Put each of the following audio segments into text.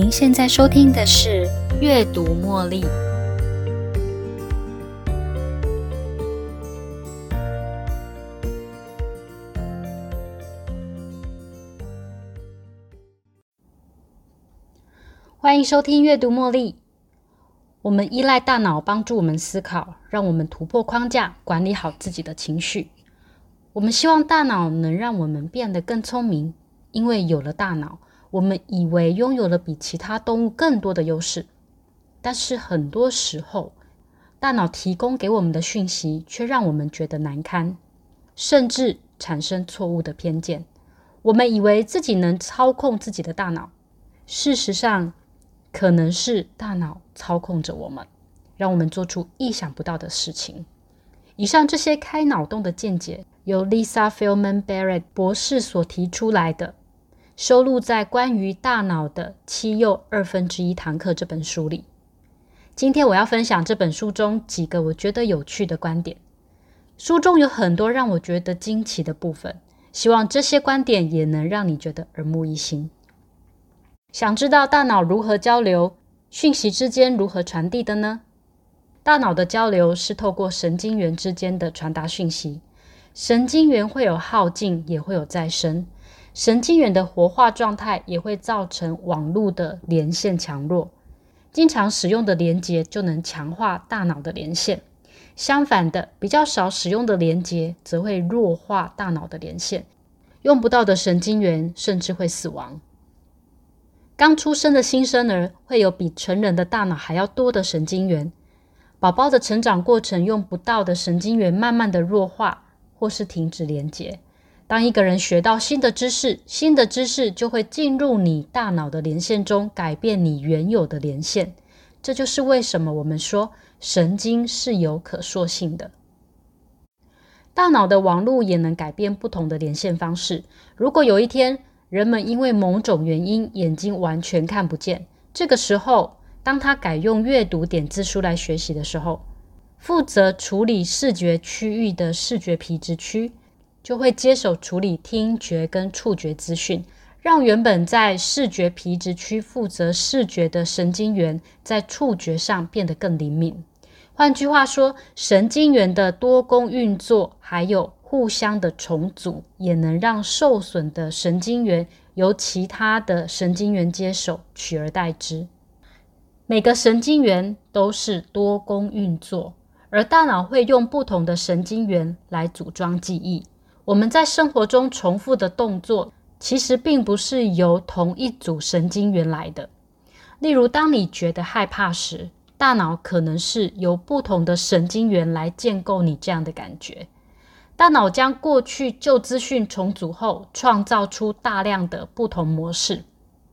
您现在收听的是《阅读茉莉》。欢迎收听《阅读茉莉》。我们依赖大脑帮助我们思考，让我们突破框架，管理好自己的情绪。我们希望大脑能让我们变得更聪明，因为有了大脑。我们以为拥有了比其他动物更多的优势，但是很多时候，大脑提供给我们的讯息却让我们觉得难堪，甚至产生错误的偏见。我们以为自己能操控自己的大脑，事实上，可能是大脑操控着我们，让我们做出意想不到的事情。以上这些开脑洞的见解，由 Lisa Feldman Barrett 博士所提出来的。收录在关于大脑的七又二分之一堂课这本书里。今天我要分享这本书中几个我觉得有趣的观点。书中有很多让我觉得惊奇的部分，希望这些观点也能让你觉得耳目一新。想知道大脑如何交流，讯息之间如何传递的呢？大脑的交流是透过神经元之间的传达讯息，神经元会有耗尽，也会有再生。神经元的活化状态也会造成网络的连线强弱。经常使用的连接就能强化大脑的连线，相反的，比较少使用的连接则会弱化大脑的连线。用不到的神经元甚至会死亡。刚出生的新生儿会有比成人的大脑还要多的神经元。宝宝的成长过程用不到的神经元慢慢的弱化或是停止连接。当一个人学到新的知识，新的知识就会进入你大脑的连线中，改变你原有的连线。这就是为什么我们说神经是有可塑性的。大脑的网络也能改变不同的连线方式。如果有一天人们因为某种原因眼睛完全看不见，这个时候，当他改用阅读点字书来学习的时候，负责处理视觉区域的视觉皮质区。就会接手处理听觉跟触觉资讯，让原本在视觉皮质区负责视觉的神经元在触觉上变得更灵敏。换句话说，神经元的多功运作还有互相的重组，也能让受损的神经元由其他的神经元接手，取而代之。每个神经元都是多功运作，而大脑会用不同的神经元来组装记忆。我们在生活中重复的动作，其实并不是由同一组神经元来的。例如，当你觉得害怕时，大脑可能是由不同的神经元来建构你这样的感觉。大脑将过去旧资讯重组后，创造出大量的不同模式。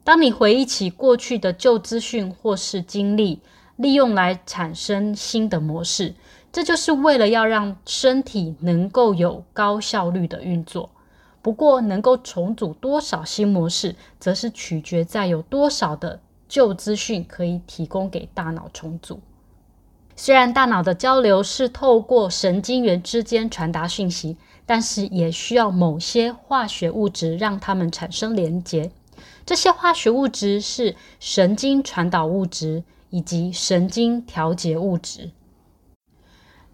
当你回忆起过去的旧资讯或是经历，利用来产生新的模式。这就是为了要让身体能够有高效率的运作。不过，能够重组多少新模式，则是取决在有多少的旧资讯可以提供给大脑重组。虽然大脑的交流是透过神经元之间传达讯息，但是也需要某些化学物质让它们产生连接。这些化学物质是神经传导物质以及神经调节物质。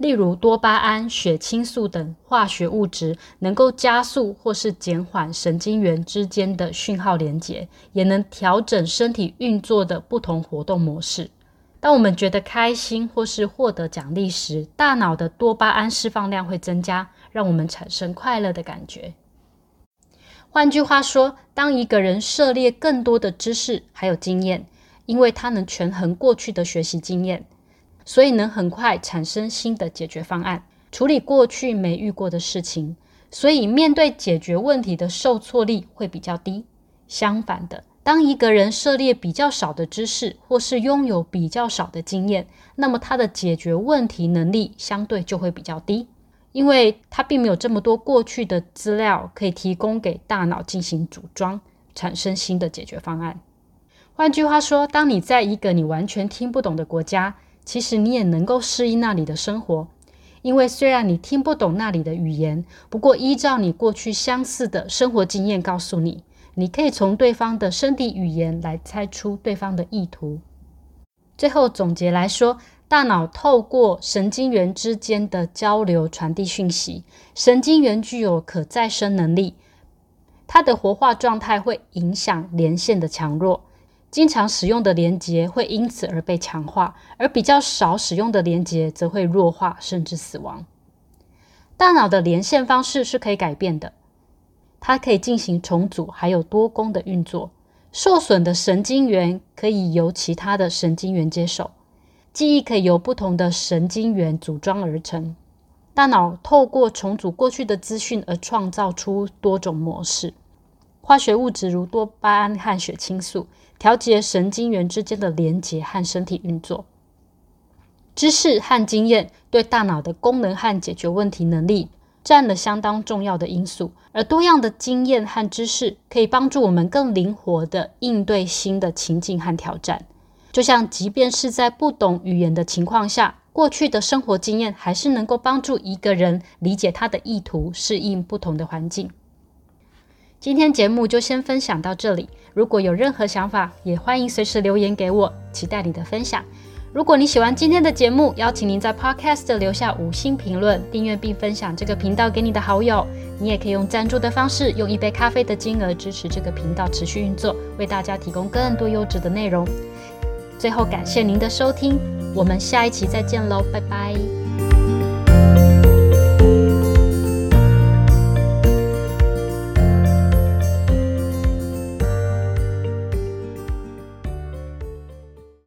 例如多巴胺、血清素等化学物质能够加速或是减缓神经元之间的讯号连接，也能调整身体运作的不同活动模式。当我们觉得开心或是获得奖励时，大脑的多巴胺释放量会增加，让我们产生快乐的感觉。换句话说，当一个人涉猎更多的知识还有经验，因为他能权衡过去的学习经验。所以能很快产生新的解决方案，处理过去没遇过的事情，所以面对解决问题的受挫力会比较低。相反的，当一个人涉猎比较少的知识，或是拥有比较少的经验，那么他的解决问题能力相对就会比较低，因为他并没有这么多过去的资料可以提供给大脑进行组装，产生新的解决方案。换句话说，当你在一个你完全听不懂的国家，其实你也能够适应那里的生活，因为虽然你听不懂那里的语言，不过依照你过去相似的生活经验告诉你，你可以从对方的身体语言来猜出对方的意图。最后总结来说，大脑透过神经元之间的交流传递讯息，神经元具有可再生能力，它的活化状态会影响连线的强弱。经常使用的连接会因此而被强化，而比较少使用的连接则会弱化甚至死亡。大脑的连线方式是可以改变的，它可以进行重组，还有多功的运作。受损的神经元可以由其他的神经元接手，记忆可以由不同的神经元组装而成。大脑透过重组过去的资讯而创造出多种模式。化学物质如多巴胺和血清素调节神经元之间的连结和身体运作。知识和经验对大脑的功能和解决问题能力占了相当重要的因素，而多样的经验和知识可以帮助我们更灵活地应对新的情境和挑战。就像，即便是在不懂语言的情况下，过去的生活经验还是能够帮助一个人理解他的意图，适应不同的环境。今天节目就先分享到这里。如果有任何想法，也欢迎随时留言给我，期待你的分享。如果你喜欢今天的节目，邀请您在 Podcast 留下五星评论、订阅并分享这个频道给你的好友。你也可以用赞助的方式，用一杯咖啡的金额支持这个频道持续运作，为大家提供更多优质的内容。最后，感谢您的收听，我们下一期再见喽，拜拜。